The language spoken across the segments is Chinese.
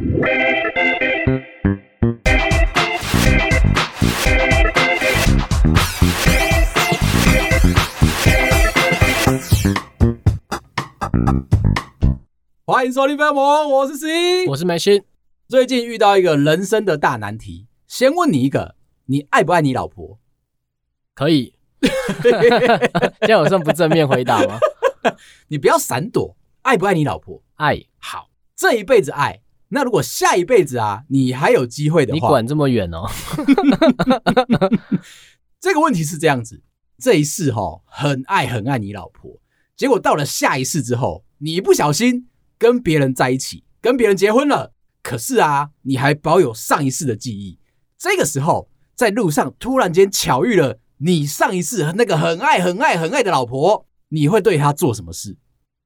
欢迎收听《飞龙盟》，我是 C，我是梅心。最近遇到一个人生的大难题，先问你一个：你爱不爱你老婆？可以。这样我算不正面回答吗？你不要闪躲。爱不爱你老婆？爱。好，这一辈子爱。那如果下一辈子啊，你还有机会的话，你管这么远哦。这个问题是这样子：这一世哈、哦，很爱很爱你老婆，结果到了下一世之后，你一不小心。跟别人在一起，跟别人结婚了，可是啊，你还保有上一世的记忆。这个时候，在路上突然间巧遇了你上一世那个很爱、很爱、很爱的老婆，你会对她做什么事？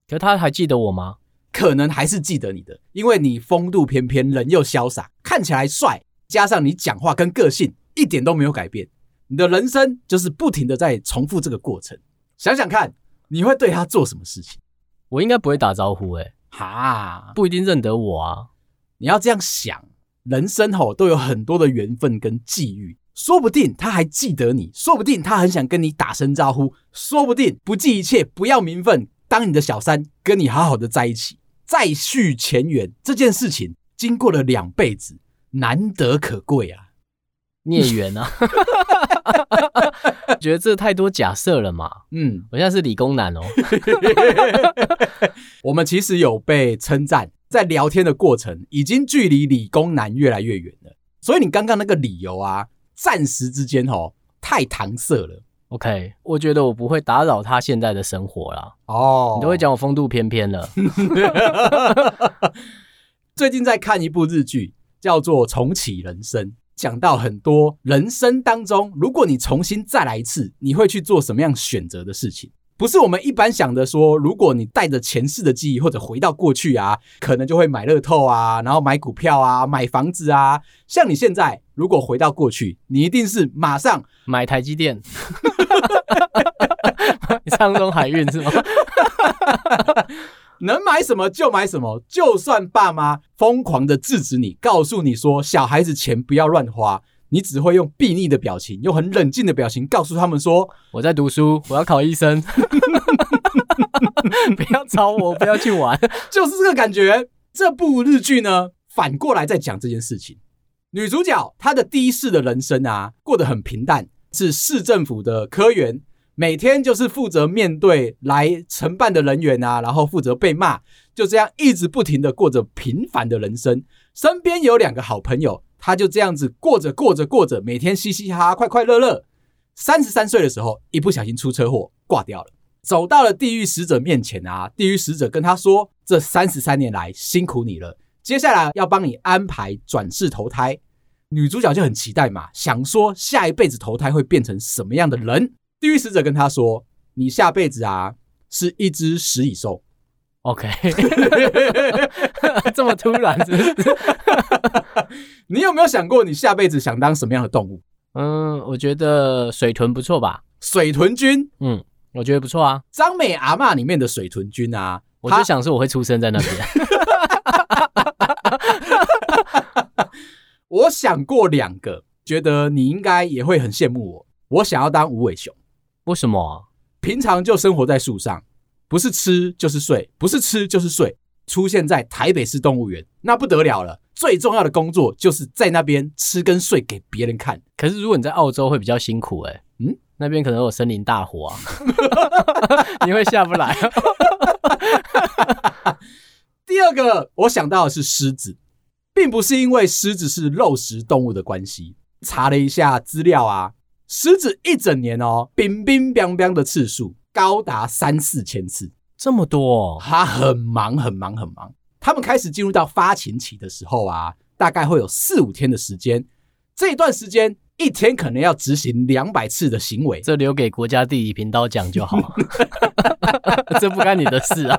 可她还记得我吗？可能还是记得你的，因为你风度翩翩，人又潇洒，看起来帅，加上你讲话跟个性一点都没有改变，你的人生就是不停的在重复这个过程。想想看，你会对他做什么事情？我应该不会打招呼诶。哈，不一定认得我啊！你要这样想，人生吼都有很多的缘分跟际遇，说不定他还记得你，说不定他很想跟你打声招呼，说不定不计一切不要名分，当你的小三，跟你好好的在一起，再续前缘这件事情，经过了两辈子，难得可贵啊！孽缘啊！觉得这太多假设了嘛？嗯，我现在是理工男哦。我们其实有被称赞，在聊天的过程已经距离理工男越来越远了。所以你刚刚那个理由啊，暂时之间哦，太搪塞了。OK，我觉得我不会打扰他现在的生活啦。哦，你都会讲我风度翩翩了。最近在看一部日剧，叫做《重启人生》。讲到很多人生当中，如果你重新再来一次，你会去做什么样选择的事情？不是我们一般想的说，如果你带着前世的记忆或者回到过去啊，可能就会买乐透啊，然后买股票啊，买房子啊。像你现在如果回到过去，你一定是马上买台积电，长荣海运是吗？能买什么就买什么，就算爸妈疯狂的制止你，告诉你说小孩子钱不要乱花，你只会用睥睨的表情，用很冷静的表情告诉他们说：“我在读书，我要考医生，不要吵我，不要去玩。”就是这个感觉。这部日剧呢，反过来在讲这件事情。女主角她的第一世的人生啊，过得很平淡，是市政府的科员。每天就是负责面对来承办的人员啊，然后负责被骂，就这样一直不停的过着平凡的人生。身边有两个好朋友，他就这样子过着过着过着，每天嘻嘻哈哈，快快乐乐。三十三岁的时候，一不小心出车祸挂掉了，走到了地狱使者面前啊，地狱使者跟他说：“这三十三年来辛苦你了，接下来要帮你安排转世投胎。”女主角就很期待嘛，想说下一辈子投胎会变成什么样的人。地狱使者跟他说：“你下辈子啊，是一只食蚁兽。” OK，这么突然是不是？你有没有想过，你下辈子想当什么样的动物？嗯，我觉得水豚不错吧。水豚君，嗯，我觉得不错啊。张美阿嬷里面的水豚君啊，我就想说我会出生在那边。我想过两个，觉得你应该也会很羡慕我。我想要当无尾熊。为什么啊？平常就生活在树上，不是吃就是睡，不是吃就是睡。出现在台北市动物园，那不得了了。最重要的工作就是在那边吃跟睡给别人看。可是如果你在澳洲会比较辛苦诶。嗯，那边可能有森林大火啊，你会下不来。第二个，我想到的是狮子，并不是因为狮子是肉食动物的关系。查了一下资料啊。狮子一整年哦，冰冰冰冰的次数高达三四千次，这么多哦，他很忙很忙很忙。他们开始进入到发情期的时候啊，大概会有四五天的时间。这一段时间，一天可能要执行两百次的行为，这留给国家地理频道讲就好，这不干你的事啊。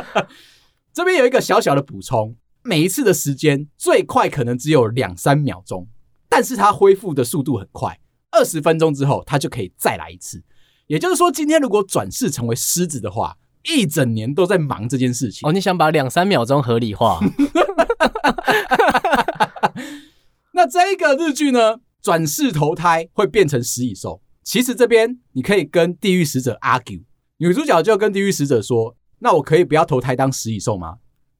这边有一个小小的补充，每一次的时间最快可能只有两三秒钟。但是它恢复的速度很快，二十分钟之后它就可以再来一次。也就是说，今天如果转世成为狮子的话，一整年都在忙这件事情。哦，你想把两三秒钟合理化？那这一个日剧呢，转世投胎会变成食蚁兽。其实这边你可以跟地狱使者 argue，女主角就跟地狱使者说：“那我可以不要投胎当食蚁兽吗？”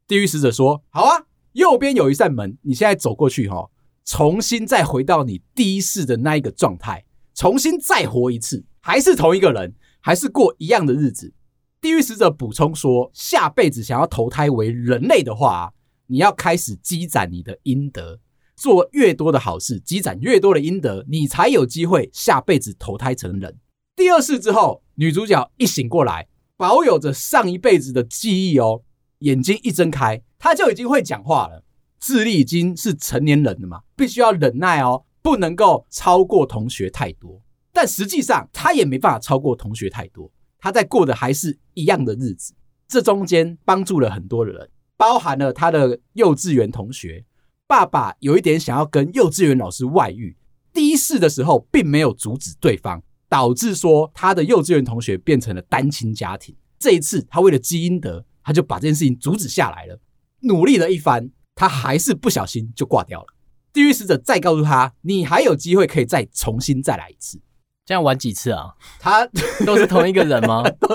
地狱使者说：“好啊，右边有一扇门，你现在走过去哈，重新再回到你第一世的那一个状态，重新再活一次，还是同一个人，还是过一样的日子。”地狱使者补充说：“下辈子想要投胎为人类的话，你要开始积攒你的阴德。”做越多的好事，积攒越多的阴德，你才有机会下辈子投胎成人。第二世之后，女主角一醒过来，保有着上一辈子的记忆哦，眼睛一睁开，她就已经会讲话了，智力已经是成年人了嘛，必须要忍耐哦，不能够超过同学太多。但实际上，他也没办法超过同学太多，他在过的还是一样的日子。这中间帮助了很多人，包含了她的幼稚园同学。爸爸有一点想要跟幼稚园老师外遇，第一世的时候并没有阻止对方，导致说他的幼稚园同学变成了单亲家庭。这一次他为了积阴德，他就把这件事情阻止下来了。努力了一番，他还是不小心就挂掉了。地狱使者再告诉他，你还有机会可以再重新再来一次。这样玩几次啊？他 都是同一个人吗？都，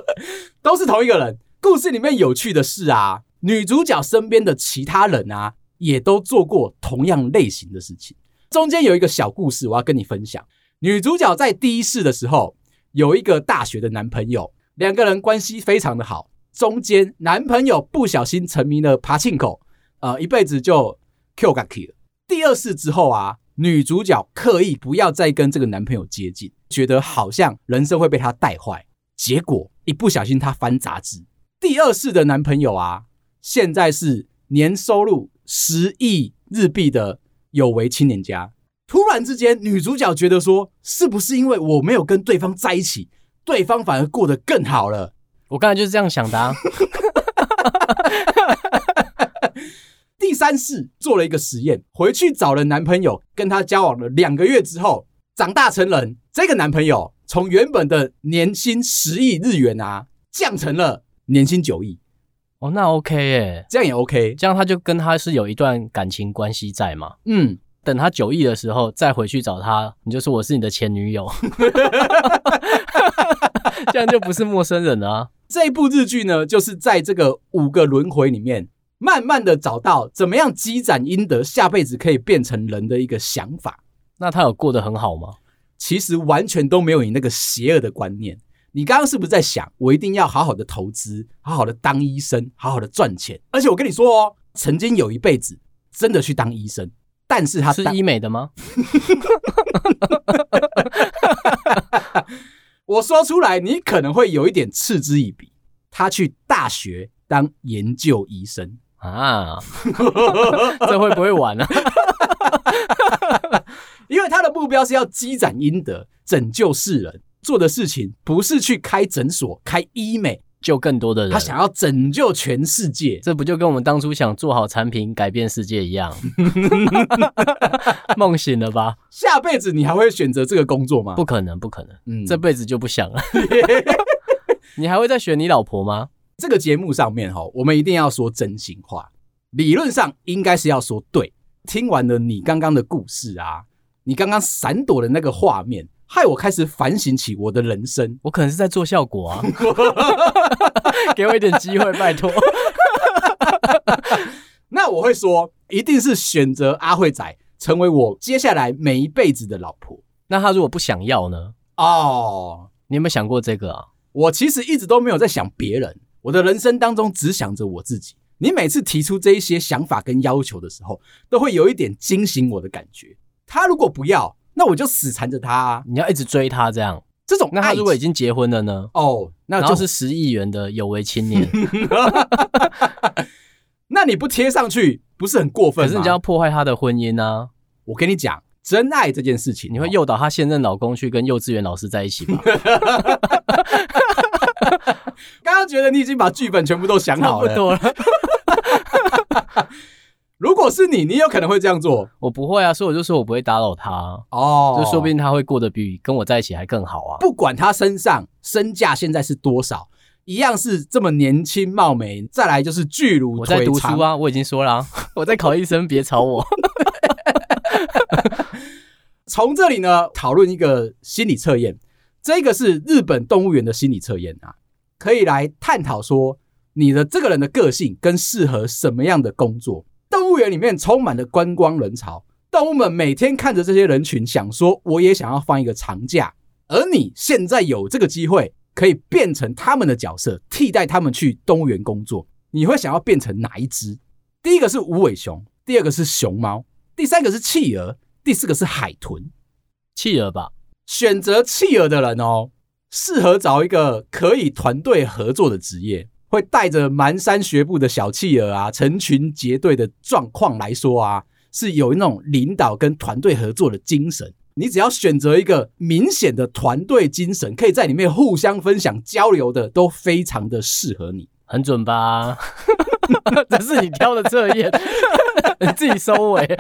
都是同一个人。故事里面有趣的是啊，女主角身边的其他人啊。也都做过同样类型的事情。中间有一个小故事，我要跟你分享。女主角在第一世的时候，有一个大学的男朋友，两个人关系非常的好。中间男朋友不小心沉迷了爬庆口，呃，一辈子就 Q 感 K 了。第二世之后啊，女主角刻意不要再跟这个男朋友接近，觉得好像人生会被他带坏。结果一不小心，她翻杂志，第二世的男朋友啊，现在是年收入。十亿日币的有为青年家，突然之间，女主角觉得说，是不是因为我没有跟对方在一起，对方反而过得更好了？我刚才就是这样想的啊。第三世做了一个实验，回去找了男朋友，跟他交往了两个月之后，长大成人，这个男朋友从原本的年薪十亿日元啊，降成了年薪九亿。哦，那 OK 耶，这样也 OK，这样他就跟他是有一段感情关系在嘛。嗯，等他九亿的时候再回去找他，你就说我是你的前女友，这样就不是陌生人了啊。这一部日剧呢，就是在这个五个轮回里面，慢慢的找到怎么样积攒阴德，下辈子可以变成人的一个想法。那他有过得很好吗？其实完全都没有你那个邪恶的观念。你刚刚是不是在想，我一定要好好的投资，好好的当医生，好好的赚钱？而且我跟你说哦，曾经有一辈子真的去当医生，但是他是医美的吗？我说出来，你可能会有一点嗤之以鼻。他去大学当研究医生啊，这会不会玩呢？因为他的目标是要积攒阴德，拯救世人。做的事情不是去开诊所、开医美，救更多的人。他想要拯救全世界，这不就跟我们当初想做好产品、改变世界一样？梦醒了吧？下辈子你还会选择这个工作吗？不可能，不可能。嗯，这辈子就不想了。你还会再选你老婆吗？这个节目上面哈，我们一定要说真心话。理论上应该是要说对。听完了你刚刚的故事啊，你刚刚闪躲的那个画面。害我开始反省起我的人生，我可能是在做效果啊，给我一点机会，拜托。那我会说，一定是选择阿慧仔成为我接下来每一辈子的老婆。那他如果不想要呢？哦，你有没有想过这个啊？我其实一直都没有在想别人，我的人生当中只想着我自己。你每次提出这一些想法跟要求的时候，都会有一点惊醒我的感觉。他如果不要。那我就死缠着他，啊，你要一直追他这样，这种那他如果已经结婚了呢？哦，那就是十亿元的有为青年，那你不贴上去不是很过分？可是你就要破坏他的婚姻呢，啊？我跟你讲，真爱这件事情，你会诱导他现任老公去跟幼稚园老师在一起吗？觉得你已经把剧本全部都想好了，差不多了。如果是你，你有可能会这样做。我不会啊，所以我就说我不会打扰他哦，就说不定他会过得比跟我在一起还更好啊。不管他身上身价现在是多少，一样是这么年轻貌美，再来就是巨乳，我在读书啊，我已经说了、啊，我在考医生，别吵我。从这里呢，讨论一个心理测验，这个是日本动物园的心理测验啊，可以来探讨说你的这个人的个性跟适合什么样的工作。动物园里面充满了观光人潮，动物们每天看着这些人群，想说我也想要放一个长假，而你现在有这个机会。可以变成他们的角色，替代他们去动物园工作。你会想要变成哪一只？第一个是无尾熊，第二个是熊猫，第三个是企鹅，第四个是海豚。企鹅吧，选择企鹅的人哦，适合找一个可以团队合作的职业，会带着蹒跚学步的小企鹅啊，成群结队的状况来说啊，是有那种领导跟团队合作的精神。你只要选择一个明显的团队精神，可以在里面互相分享交流的，都非常的适合你。很准吧？这是你挑的测验，你自己收尾。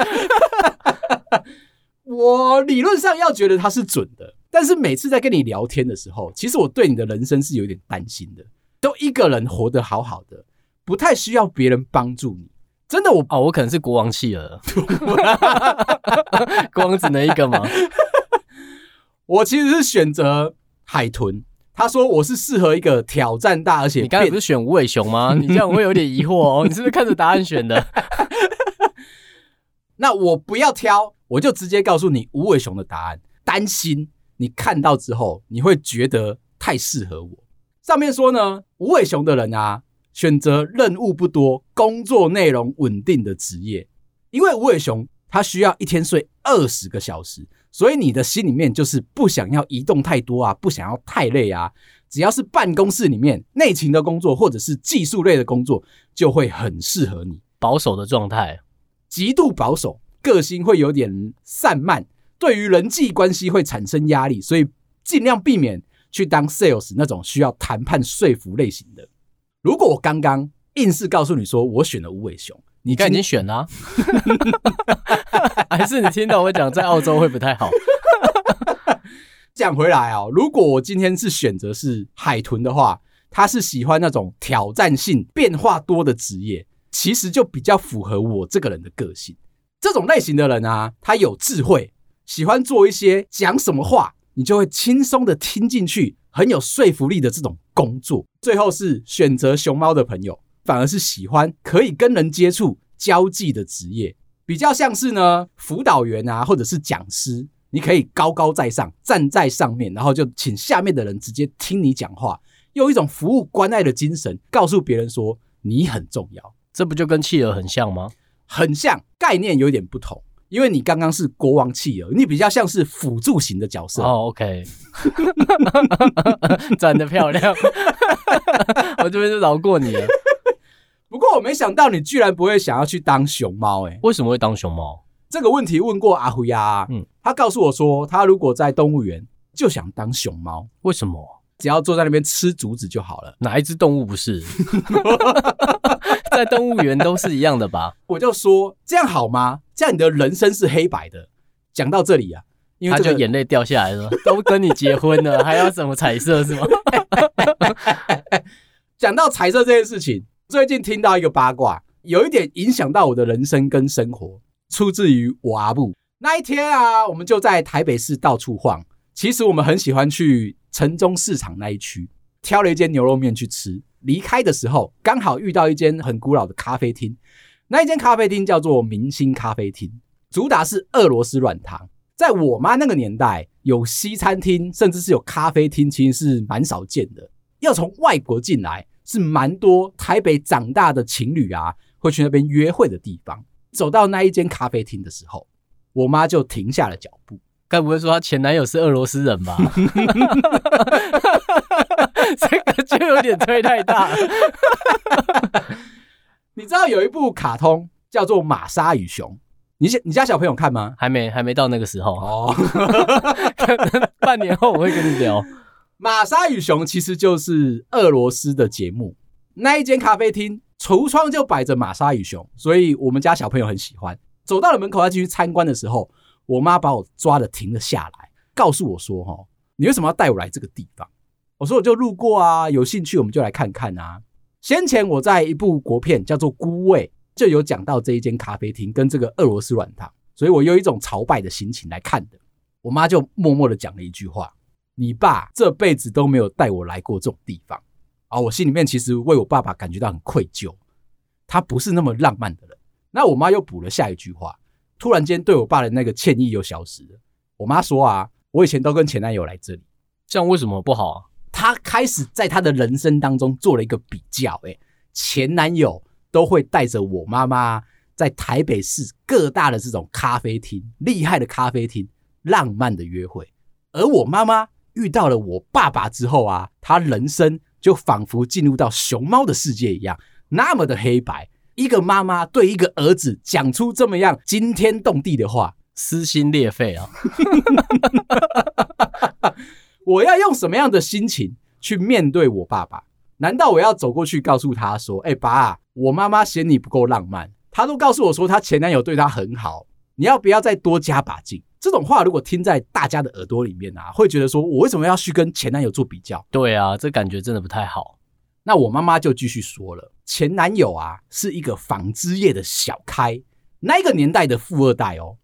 我理论上要觉得它是准的，但是每次在跟你聊天的时候，其实我对你的人生是有点担心的。都一个人活得好好的，不太需要别人帮助你。真的我，我哦，我可能是国王弃儿，国王只能一个吗？我其实是选择海豚。他说我是适合一个挑战大，而且你刚才不是选无尾熊吗？你这样我会有点疑惑哦。你是不是看着答案选的？那我不要挑，我就直接告诉你无尾熊的答案。担心你看到之后，你会觉得太适合我。上面说呢，无尾熊的人啊。选择任务不多、工作内容稳定的职业，因为无尾熊它需要一天睡二十个小时，所以你的心里面就是不想要移动太多啊，不想要太累啊。只要是办公室里面内勤的工作或者是技术类的工作，就会很适合你。保守的状态，极度保守，个性会有点散漫，对于人际关系会产生压力，所以尽量避免去当 sales 那种需要谈判说服类型的。如果我刚刚硬是告诉你说我选了无尾熊，你刚已经选了，还是你听到我讲在澳洲会不太好？讲回来啊，如果我今天是选择是海豚的话，他是喜欢那种挑战性、变化多的职业，其实就比较符合我这个人的个性。这种类型的人啊，他有智慧，喜欢做一些讲什么话你就会轻松的听进去。很有说服力的这种工作，最后是选择熊猫的朋友，反而是喜欢可以跟人接触、交际的职业，比较像是呢辅导员啊，或者是讲师，你可以高高在上，站在上面，然后就请下面的人直接听你讲话，用一种服务关爱的精神，告诉别人说你很重要。这不就跟企鹅很像吗？很像，概念有点不同。因为你刚刚是国王企鹅，你比较像是辅助型的角色。哦，OK，转的漂亮，我这边就饶过你了。不过我没想到你居然不会想要去当熊猫，哎，为什么会当熊猫？这个问题问过阿辉啊，嗯，他告诉我说，他如果在动物园就想当熊猫，为什么？只要坐在那边吃竹子就好了。哪一只动物不是？在动物园都是一样的吧？我就说这样好吗？这样你的人生是黑白的。讲到这里啊，因为、这个、他就眼泪掉下来了。都跟你结婚了，还要什么彩色是吗？讲到彩色这件事情，最近听到一个八卦，有一点影响到我的人生跟生活，出自于我阿布。那一天啊，我们就在台北市到处晃。其实我们很喜欢去城中市场那一区，挑了一间牛肉面去吃。离开的时候，刚好遇到一间很古老的咖啡厅。那一间咖啡厅叫做明星咖啡厅，主打是俄罗斯软糖。在我妈那个年代，有西餐厅，甚至是有咖啡厅，其实是蛮少见的。要从外国进来，是蛮多台北长大的情侣啊，会去那边约会的地方。走到那一间咖啡厅的时候，我妈就停下了脚步。该不会说她前男友是俄罗斯人吧？这个就有点吹太大了。你知道有一部卡通叫做《玛莎与熊》，你你家小朋友看吗？还没，还没到那个时候哦。可能半年后我会跟你聊。《玛莎与熊》其实就是俄罗斯的节目。那一间咖啡厅橱窗就摆着《玛莎与熊》，所以我们家小朋友很喜欢。走到了门口要进去参观的时候。我妈把我抓的停了下来，告诉我说：“哈，你为什么要带我来这个地方？我说我就路过啊，有兴趣我们就来看看啊。先前我在一部国片叫做《孤味》，就有讲到这一间咖啡厅跟这个俄罗斯软糖，所以我有一种朝拜的心情来看的。我妈就默默的讲了一句话：“你爸这辈子都没有带我来过这种地方。”啊，我心里面其实为我爸爸感觉到很愧疚，他不是那么浪漫的人。那我妈又补了下一句话，突然间对我爸的那个歉意又消失了。我妈说啊，我以前都跟前男友来这里，这样为什么不好啊？他开始在她的人生当中做了一个比较，诶，前男友都会带着我妈妈在台北市各大的这种咖啡厅，厉害的咖啡厅，浪漫的约会，而我妈妈遇到了我爸爸之后啊，她人生就仿佛进入到熊猫的世界一样，那么的黑白。一个妈妈对一个儿子讲出这么样惊天动地的话，撕心裂肺啊！我要用什么样的心情去面对我爸爸？难道我要走过去告诉他说：“哎，爸，我妈妈嫌你不够浪漫，她都告诉我说她前男友对她很好，你要不要再多加把劲？”这种话如果听在大家的耳朵里面啊，会觉得说我为什么要去跟前男友做比较？对啊，这感觉真的不太好。那我妈妈就继续说了，前男友啊是一个纺织业的小开，那个年代的富二代哦。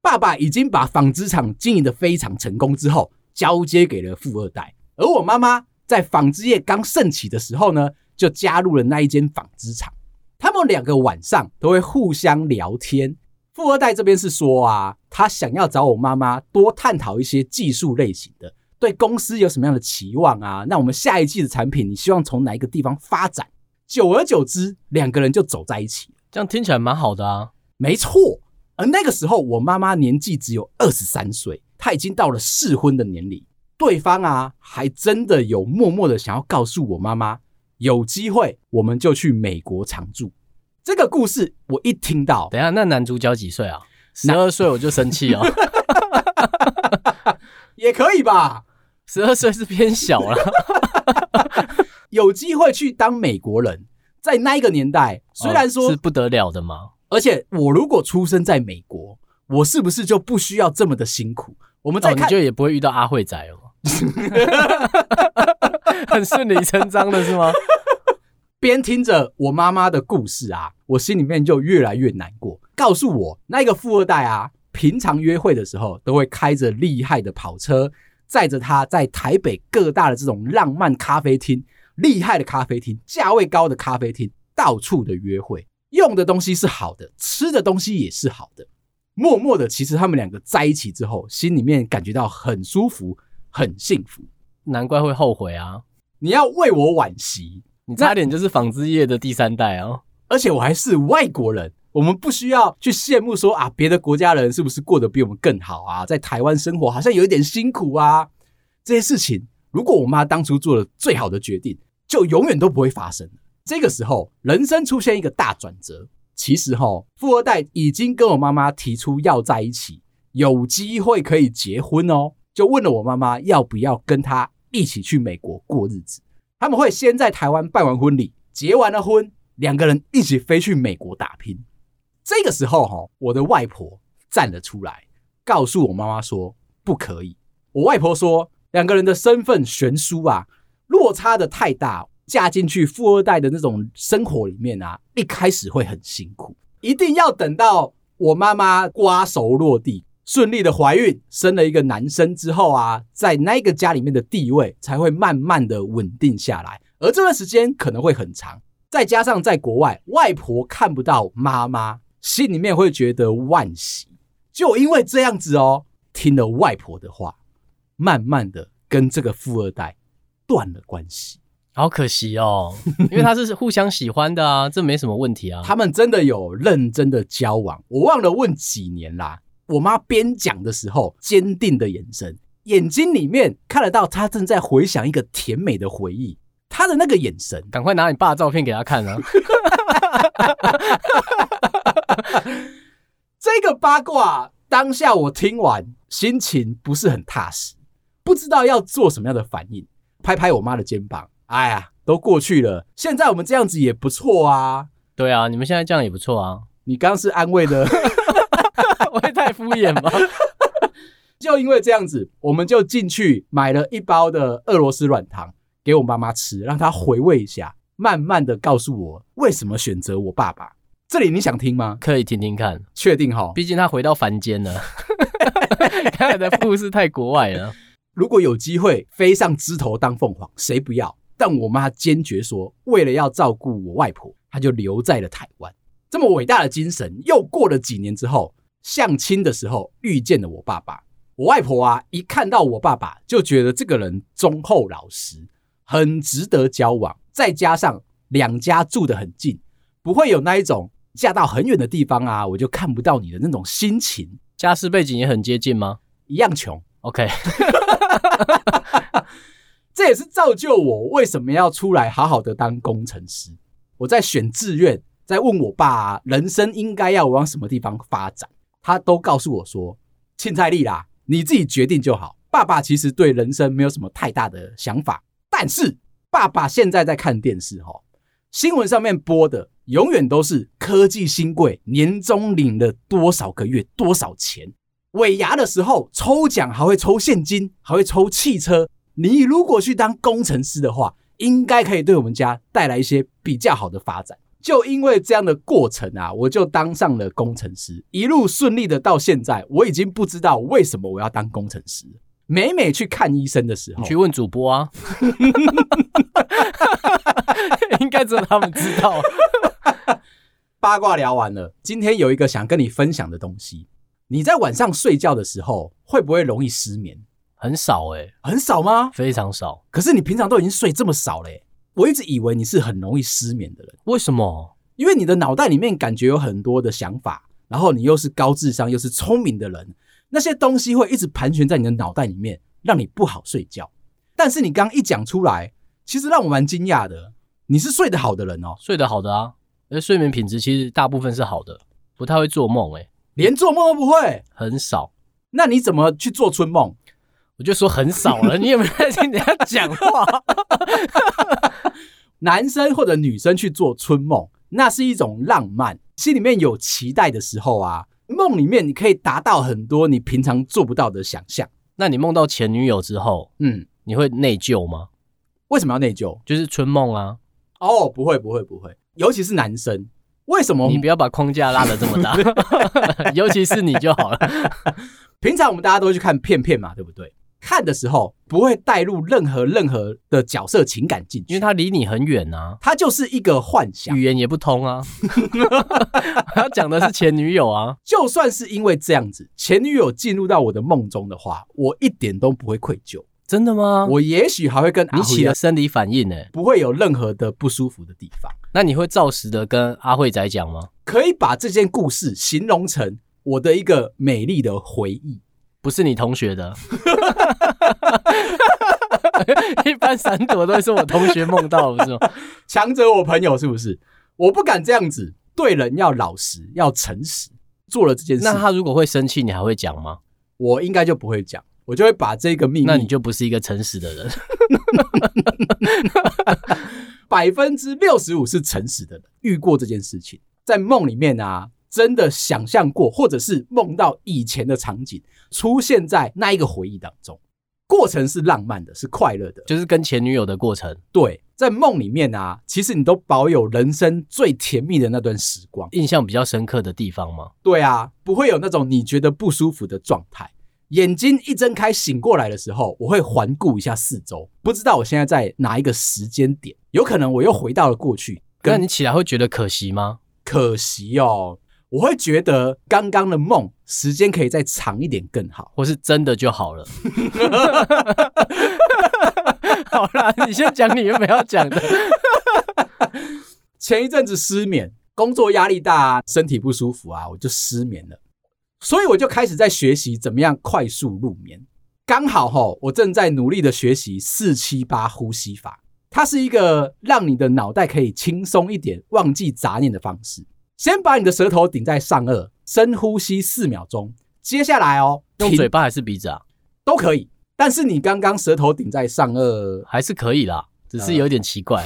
爸爸已经把纺织厂经营的非常成功之后。交接给了富二代，而我妈妈在纺织业刚盛起的时候呢，就加入了那一间纺织厂。他们两个晚上都会互相聊天。富二代这边是说啊，他想要找我妈妈多探讨一些技术类型的，对公司有什么样的期望啊？那我们下一季的产品，你希望从哪一个地方发展？久而久之，两个人就走在一起。这样听起来蛮好的啊。没错，而那个时候我妈妈年纪只有二十三岁。她已经到了适婚的年龄，对方啊，还真的有默默的想要告诉我妈妈，有机会我们就去美国常住。这个故事我一听到，等一下，那男主角几岁啊？十二岁我就生气哦，也可以吧？十二岁是偏小了，有机会去当美国人，在那一个年代，虽然说、哦、是不得了的嘛。而且我如果出生在美国，我是不是就不需要这么的辛苦？我们再看，哦、你就也不会遇到阿慧仔哦，很顺理成章的是吗？边听着我妈妈的故事啊，我心里面就越来越难过。告诉我，那个富二代啊，平常约会的时候都会开着厉害的跑车，载着他在台北各大的这种浪漫咖啡厅、厉害的咖啡厅、价位高的咖啡厅，到处的约会，用的东西是好的，吃的东西也是好的。默默的，其实他们两个在一起之后，心里面感觉到很舒服、很幸福。难怪会后悔啊！你要为我惋惜，你差点就是纺织业的第三代啊！而且我还是外国人，我们不需要去羡慕说啊，别的国家人是不是过得比我们更好啊？在台湾生活好像有一点辛苦啊。这些事情，如果我妈当初做了最好的决定，就永远都不会发生。这个时候，人生出现一个大转折。其实哈，富二代已经跟我妈妈提出要在一起，有机会可以结婚哦，就问了我妈妈要不要跟他一起去美国过日子。他们会先在台湾办完婚礼，结完了婚，两个人一起飞去美国打拼。这个时候哈，我的外婆站了出来，告诉我妈妈说不可以。我外婆说，两个人的身份悬殊啊，落差的太大。嫁进去富二代的那种生活里面啊，一开始会很辛苦，一定要等到我妈妈瓜熟落地，顺利的怀孕，生了一个男生之后啊，在那个家里面的地位才会慢慢的稳定下来，而这段时间可能会很长，再加上在国外，外婆看不到妈妈，心里面会觉得惋惜，就因为这样子哦，听了外婆的话，慢慢的跟这个富二代断了关系。好可惜哦，因为他是互相喜欢的啊，这没什么问题啊。他们真的有认真的交往，我忘了问几年啦。我妈边讲的时候，坚定的眼神，眼睛里面看得到她正在回想一个甜美的回忆。她的那个眼神，赶快拿你爸的照片给他看啊！这个八卦当下我听完，心情不是很踏实，不知道要做什么样的反应。拍拍我妈的肩膀。哎呀，都过去了，现在我们这样子也不错啊。对啊，你们现在这样也不错啊。你刚刚是安慰的，我会太敷衍吗？就因为这样子，我们就进去买了一包的俄罗斯软糖，给我妈妈吃，让她回味一下，慢慢的告诉我为什么选择我爸爸。这里你想听吗？可以听听看，确定哈？毕竟他回到凡间了，他的故事太国外了。如果有机会飞上枝头当凤凰，谁不要？但我妈坚决说，为了要照顾我外婆，她就留在了台湾。这么伟大的精神，又过了几年之后，相亲的时候遇见了我爸爸。我外婆啊，一看到我爸爸，就觉得这个人忠厚老实，很值得交往。再加上两家住得很近，不会有那一种嫁到很远的地方啊，我就看不到你的那种心情。家世背景也很接近吗？一样穷。OK。这也是造就我为什么要出来好好的当工程师。我在选志愿，在问我爸，人生应该要往什么地方发展，他都告诉我说：“凊彩你啦，你自己决定就好。”爸爸其实对人生没有什么太大的想法，但是爸爸现在在看电视哈，新闻上面播的永远都是科技新贵年终领了多少个月多少钱，尾牙的时候抽奖还会抽现金，还会抽汽车。你如果去当工程师的话，应该可以对我们家带来一些比较好的发展。就因为这样的过程啊，我就当上了工程师，一路顺利的到现在。我已经不知道为什么我要当工程师。每每去看医生的时候，你去问主播啊，应该只有他们知道。八卦聊完了，今天有一个想跟你分享的东西。你在晚上睡觉的时候，会不会容易失眠？很少哎、欸，很少吗？非常少。可是你平常都已经睡这么少嘞、欸，我一直以为你是很容易失眠的人。为什么？因为你的脑袋里面感觉有很多的想法，然后你又是高智商又是聪明的人，那些东西会一直盘旋在你的脑袋里面，让你不好睡觉。但是你刚刚一讲出来，其实让我蛮惊讶的。你是睡得好的人哦，睡得好的啊，而睡眠品质其实大部分是好的，不太会做梦哎、欸，连做梦都不会，很少。那你怎么去做春梦？我就说很少了，你有没有在听人家讲话？男生或者女生去做春梦，那是一种浪漫，心里面有期待的时候啊，梦里面你可以达到很多你平常做不到的想象。那你梦到前女友之后，嗯，你会内疚吗？为什么要内疚？就是春梦啊。哦，不会，不会，不会。尤其是男生，为什么？你不要把框架拉得这么大，尤其是你就好了。平常我们大家都会去看片片嘛，对不对？看的时候不会带入任何任何的角色情感进去，因为他离你很远啊，他就是一个幻想，语言也不通啊。他讲的是前女友啊，就算是因为这样子，前女友进入到我的梦中的话，我一点都不会愧疚。真的吗？我也许还会跟阿你起了生理反应呢，不会有任何的不舒服的地方。那你会照实的跟阿慧仔讲吗？可以把这件故事形容成我的一个美丽的回忆。不是你同学的，一般闪躲都是我同学梦到，不是吗？强者我朋友是不是？我不敢这样子，对人要老实，要诚实。做了这件事，那他如果会生气，你还会讲吗？我应该就不会讲，我就会把这个秘密。那你就不是一个诚实的人。百分之六十五是诚实的人，遇过这件事情，在梦里面啊。真的想象过，或者是梦到以前的场景出现在那一个回忆当中，过程是浪漫的，是快乐的，就是跟前女友的过程。对，在梦里面啊，其实你都保有人生最甜蜜的那段时光，印象比较深刻的地方吗？对啊，不会有那种你觉得不舒服的状态。眼睛一睁开醒过来的时候，我会环顾一下四周，不知道我现在在哪一个时间点，有可能我又回到了过去。那你起来会觉得可惜吗？可惜哦。我会觉得刚刚的梦时间可以再长一点更好，或是真的就好了。好啦，你先讲你原本要讲的。前一阵子失眠，工作压力大，身体不舒服啊，我就失眠了。所以我就开始在学习怎么样快速入眠。刚好齁，我正在努力的学习四七八呼吸法，它是一个让你的脑袋可以轻松一点、忘记杂念的方式。先把你的舌头顶在上颚，深呼吸四秒钟。接下来哦，用嘴巴还是鼻子啊？都可以。但是你刚刚舌头顶在上颚还是可以啦，只是有点奇怪。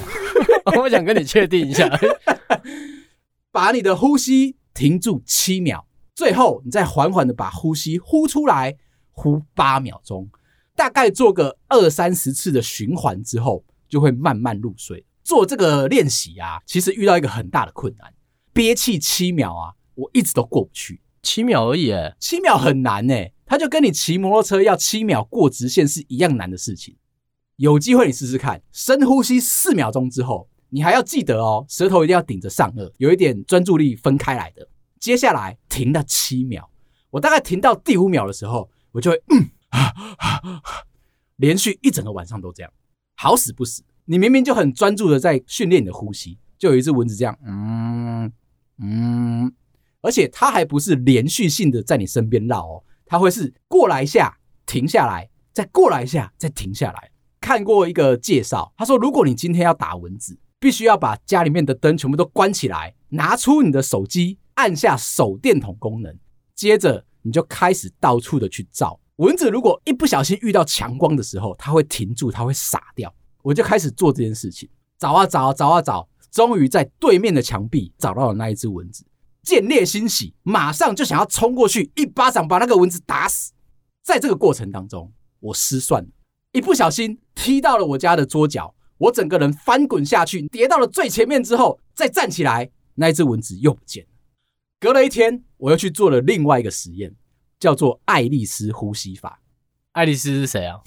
呃、我想跟你确定一下，把你的呼吸停住七秒，最后你再缓缓的把呼吸呼出来，呼八秒钟，大概做个二三十次的循环之后，就会慢慢入睡。做这个练习啊，其实遇到一个很大的困难，憋气七秒啊，我一直都过不去。七秒而已，诶，七秒很难诶，它就跟你骑摩托车要七秒过直线是一样难的事情。有机会你试试看，深呼吸四秒钟之后，你还要记得哦，舌头一定要顶着上颚，有一点专注力分开来的。接下来停到七秒，我大概停到第五秒的时候，我就会嗯，连续一整个晚上都这样，好死不死，你明明就很专注的在训练你的呼吸，就有一只蚊子这样，嗯嗯，而且它还不是连续性的在你身边绕哦，它会是过来一下，停下来，再过来一下，再停下来。看过一个介绍，他说，如果你今天要打蚊子，必须要把家里面的灯全部都关起来，拿出你的手机，按下手电筒功能，接着你就开始到处的去照蚊子。如果一不小心遇到强光的时候，它会停住，它会傻掉。我就开始做这件事情，找啊找啊找啊找，终于在对面的墙壁找到了那一只蚊子，见猎心喜，马上就想要冲过去，一巴掌把那个蚊子打死。在这个过程当中，我失算了。一不小心踢到了我家的桌角，我整个人翻滚下去，跌到了最前面之后，再站起来，那一只蚊子又不见。隔了一天，我又去做了另外一个实验，叫做爱丽丝呼吸法。爱丽丝是谁啊？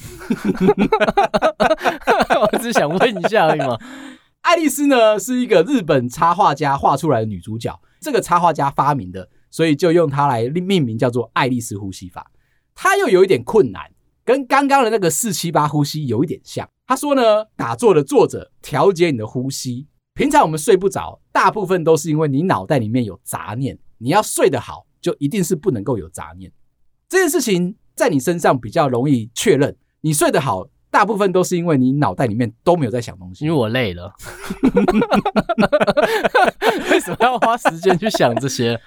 我只想问一下而已嘛。爱丽丝呢，是一个日本插画家画出来的女主角，这个插画家发明的，所以就用它来命名，叫做爱丽丝呼吸法。它又有一点困难。跟刚刚的那个四七八呼吸有一点像。他说呢，打坐的坐着调节你的呼吸。平常我们睡不着，大部分都是因为你脑袋里面有杂念。你要睡得好，就一定是不能够有杂念。这件事情在你身上比较容易确认。你睡得好，大部分都是因为你脑袋里面都没有在想东西。因为我累了。为什么要花时间去想这些？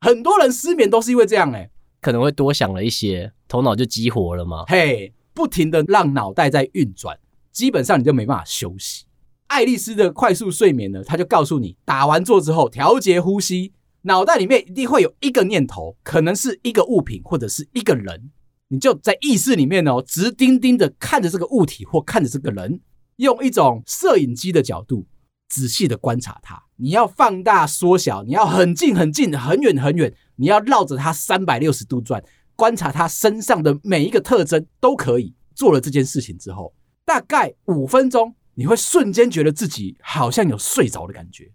很多人失眠都是因为这样哎、欸。可能会多想了一些，头脑就激活了嘛？嘿，hey, 不停的让脑袋在运转，基本上你就没办法休息。爱丽丝的快速睡眠呢，他就告诉你，打完坐之后调节呼吸，脑袋里面一定会有一个念头，可能是一个物品或者是一个人，你就在意识里面哦，直盯盯的看着这个物体或看着这个人，用一种摄影机的角度仔细的观察它。你要放大缩小，你要很近很近，很远很远。你要绕着它三百六十度转，观察它身上的每一个特征都可以。做了这件事情之后，大概五分钟，你会瞬间觉得自己好像有睡着的感觉。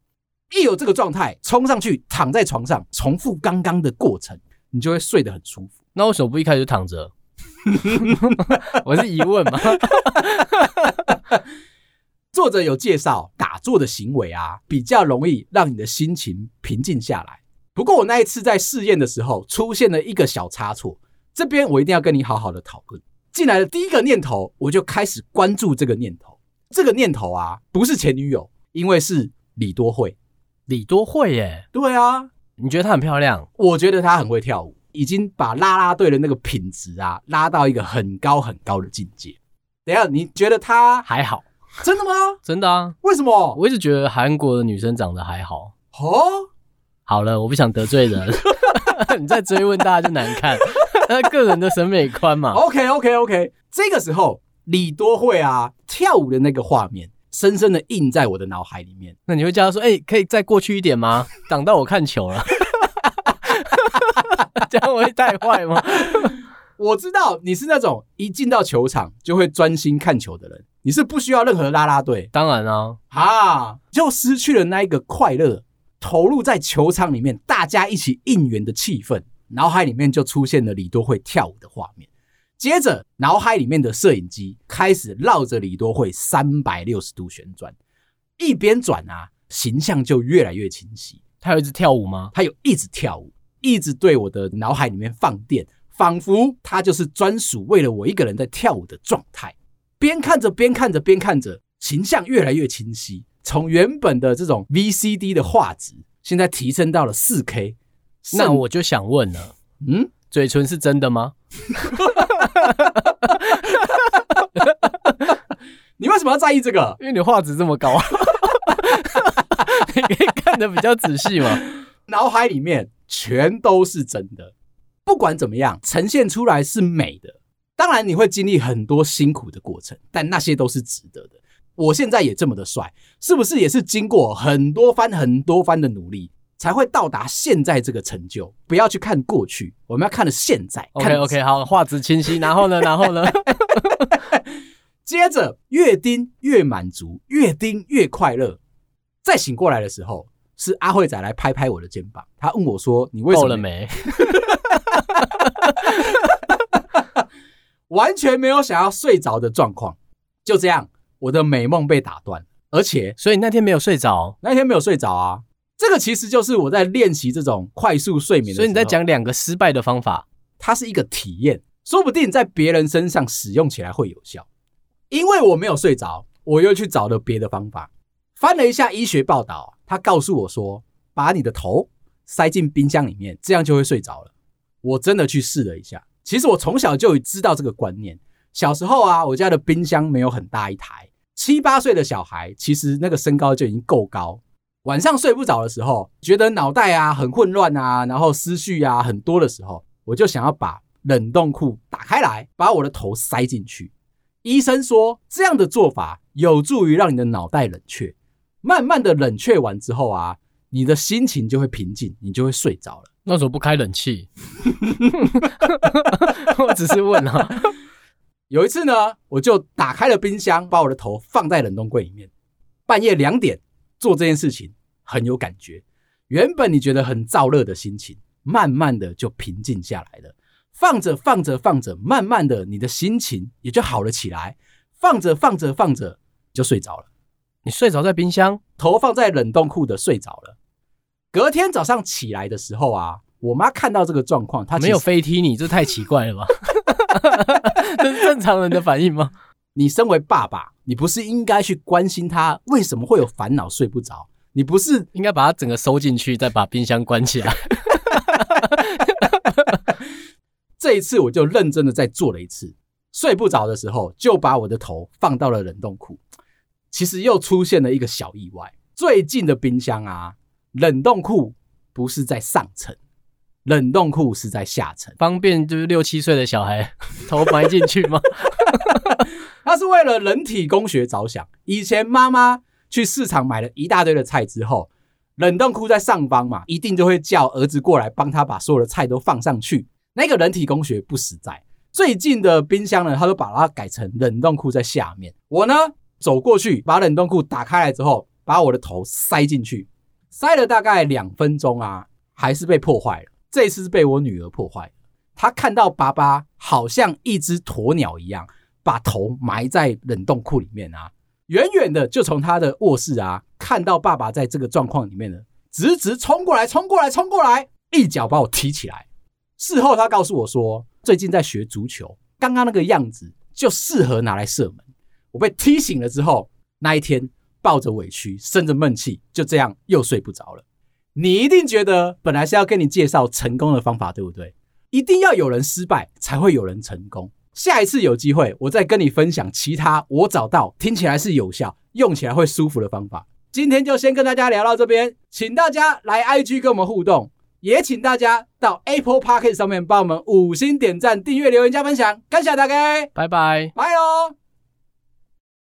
一有这个状态，冲上去躺在床上，重复刚刚的过程，你就会睡得很舒服。那为什么不一开始就躺着？我是疑问嘛。作者有介绍，打坐的行为啊，比较容易让你的心情平静下来。不过我那一次在试验的时候，出现了一个小差错，这边我一定要跟你好好的讨论。进来的第一个念头，我就开始关注这个念头。这个念头啊，不是前女友，因为是李多慧。李多慧耶？对啊，你觉得她很漂亮？我觉得她很会跳舞，已经把啦啦队的那个品质啊拉到一个很高很高的境界。等一下，你觉得她还好？真的吗？真的啊？为什么？我一直觉得韩国的女生长得还好。哦。好了，我不想得罪人，你再追问大家就难看。个人的审美观嘛。OK OK OK，这个时候李多慧啊跳舞的那个画面，深深的印在我的脑海里面。那你会叫他说：“哎、欸，可以再过去一点吗？挡到我看球了。” 这样会太坏吗？我知道你是那种一进到球场就会专心看球的人，你是不需要任何拉拉队。当然啊，啊，就失去了那一个快乐。投入在球场里面，大家一起应援的气氛，脑海里面就出现了李多慧跳舞的画面。接着，脑海里面的摄影机开始绕着李多惠三百六十度旋转，一边转啊，形象就越来越清晰。他有一直跳舞吗？他有一直跳舞，一直对我的脑海里面放电，仿佛他就是专属为了我一个人在跳舞的状态。边看着，边看着，边看着，形象越来越清晰。从原本的这种 VCD 的画质，现在提升到了四 K。那我就想问了，嗯，嘴唇是真的吗？你为什么要在意这个？因为你画质这么高，你可以看得比较仔细嘛。脑海里面全都是真的，不管怎么样，呈现出来是美的。当然，你会经历很多辛苦的过程，但那些都是值得的。我现在也这么的帅，是不是也是经过很多番很多番的努力，才会到达现在这个成就？不要去看过去，我们要看的现在。OK OK，好，画质清晰。然后呢？然后呢？接着越盯越满足，越盯越快乐。再醒过来的时候，是阿慧仔来拍拍我的肩膀，他问我说：“你为什么？”够了没？完全没有想要睡着的状况。就这样，我的美梦被打断，而且，所以那天没有睡着，那天没有睡着啊。这个其实就是我在练习这种快速睡眠的。所以你在讲两个失败的方法，它是一个体验，说不定在别人身上使用起来会有效。因为我没有睡着，我又去找了别的方法，翻了一下医学报道，他告诉我说，把你的头塞进冰箱里面，这样就会睡着了。我真的去试了一下，其实我从小就知道这个观念。小时候啊，我家的冰箱没有很大一台，七八岁的小孩其实那个身高就已经够高。晚上睡不着的时候，觉得脑袋啊很混乱啊，然后思绪啊很多的时候，我就想要把冷冻库打开来，把我的头塞进去。医生说这样的做法有助于让你的脑袋冷却，慢慢的冷却完之后啊，你的心情就会平静，你就会睡着了。那怎么不开冷气？我只是问啊。有一次呢，我就打开了冰箱，把我的头放在冷冻柜里面。半夜两点做这件事情很有感觉。原本你觉得很燥热的心情，慢慢的就平静下来了。放着放着放着，慢慢的你的心情也就好了起来。放着放着放着就睡着了。你睡着在冰箱，头放在冷冻库的睡着了。隔天早上起来的时候啊，我妈看到这个状况，她没有飞踢你，这太奇怪了吧？这是正常人的反应吗？你身为爸爸，你不是应该去关心他为什么会有烦恼睡不着？你不是应该把它整个收进去，再把冰箱关起来？这一次我就认真的再做了一次，睡不着的时候就把我的头放到了冷冻库。其实又出现了一个小意外，最近的冰箱啊，冷冻库不是在上层。冷冻库是在下层，方便就是六七岁的小孩 头埋进去吗？他是为了人体工学着想。以前妈妈去市场买了一大堆的菜之后，冷冻库在上方嘛，一定就会叫儿子过来帮他把所有的菜都放上去。那个人体工学不实在。最近的冰箱呢，他都把它改成冷冻库在下面。我呢，走过去把冷冻库打开来之后，把我的头塞进去，塞了大概两分钟啊，还是被破坏了。这次是被我女儿破坏，她看到爸爸好像一只鸵鸟一样，把头埋在冷冻库里面啊，远远的就从他的卧室啊看到爸爸在这个状况里面呢，直直冲过来，冲过来，冲过来，一脚把我踢起来。事后他告诉我说，最近在学足球，刚刚那个样子就适合拿来射门。我被踢醒了之后，那一天抱着委屈，生着闷气，就这样又睡不着了。你一定觉得本来是要跟你介绍成功的方法，对不对？一定要有人失败，才会有人成功。下一次有机会，我再跟你分享其他我找到听起来是有效、用起来会舒服的方法。今天就先跟大家聊到这边，请大家来 IG 跟我们互动，也请大家到 Apple Podcast 上面帮我们五星点赞、订阅、留言、加分享，感谢大家，拜拜，拜喽。